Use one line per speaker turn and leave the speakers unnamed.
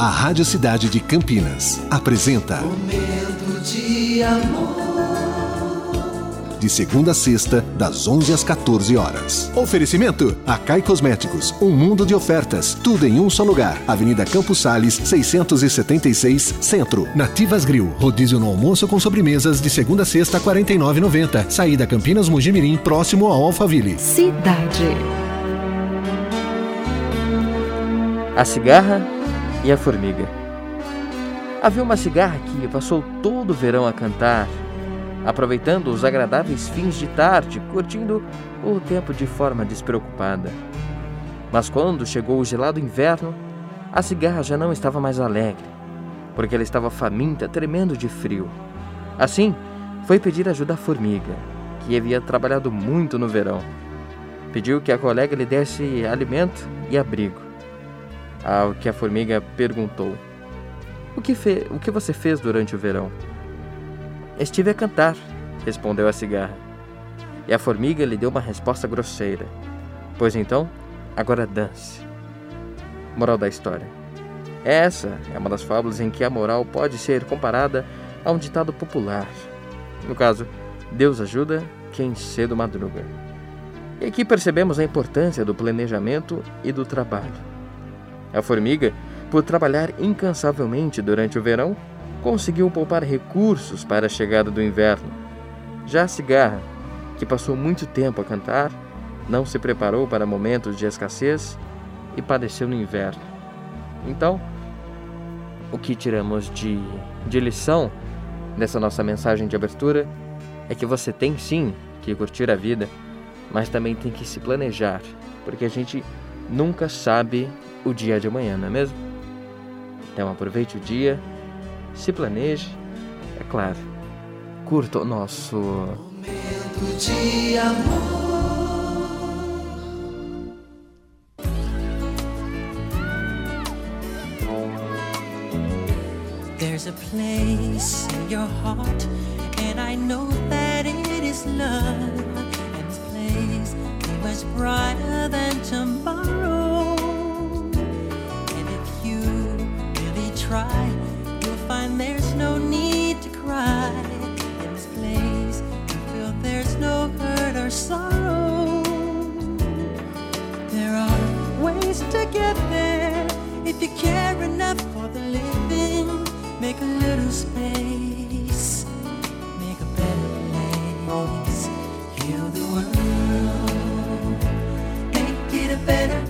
A Rádio Cidade de Campinas apresenta
Momento de amor.
De segunda a sexta, das 11 às 14 horas. Oferecimento: Acai Cosméticos, um mundo de ofertas, tudo em um só lugar. Avenida Campos Sales, 676, Centro. Nativas Grill, rodízio no almoço com sobremesas de segunda a sexta, R$ 49,90. Saída Campinas Mugimirim, próximo ao Alphaville.
Cidade.
A cigarra e a formiga. Havia uma cigarra que passou todo o verão a cantar, aproveitando os agradáveis fins de tarde, curtindo o tempo de forma despreocupada. Mas quando chegou o gelado inverno, a cigarra já não estava mais alegre, porque ela estava faminta, tremendo de frio. Assim, foi pedir ajuda à formiga, que havia trabalhado muito no verão. Pediu que a colega lhe desse alimento e abrigo. Ao que a formiga perguntou: O que, fe o que você fez durante o verão? Estive a cantar, respondeu a cigarra. E a formiga lhe deu uma resposta grosseira. Pois então, agora dance. Moral da história. Essa é uma das fábulas em que a moral pode ser comparada a um ditado popular. No caso, Deus ajuda quem cedo madruga. E aqui percebemos a importância do planejamento e do trabalho. A formiga, por trabalhar incansavelmente durante o verão, conseguiu poupar recursos para a chegada do inverno. Já a cigarra, que passou muito tempo a cantar, não se preparou para momentos de escassez e padeceu no inverno. Então, o que tiramos de, de lição dessa nossa mensagem de abertura é que você tem sim que curtir a vida, mas também tem que se planejar, porque a gente nunca sabe o dia de amanhã, não é mesmo? Então aproveite o dia se planeje, é claro, curta o nosso
Momento de amor.
There's a place in your heart, and I know that it is love. And this place is much brighter than tomorrow. Try, you'll find there's no need to cry. In this place, you feel there's no hurt or sorrow. There are ways to get there if you care enough for the living. Make a little space, make a better place. Heal the world, make it a better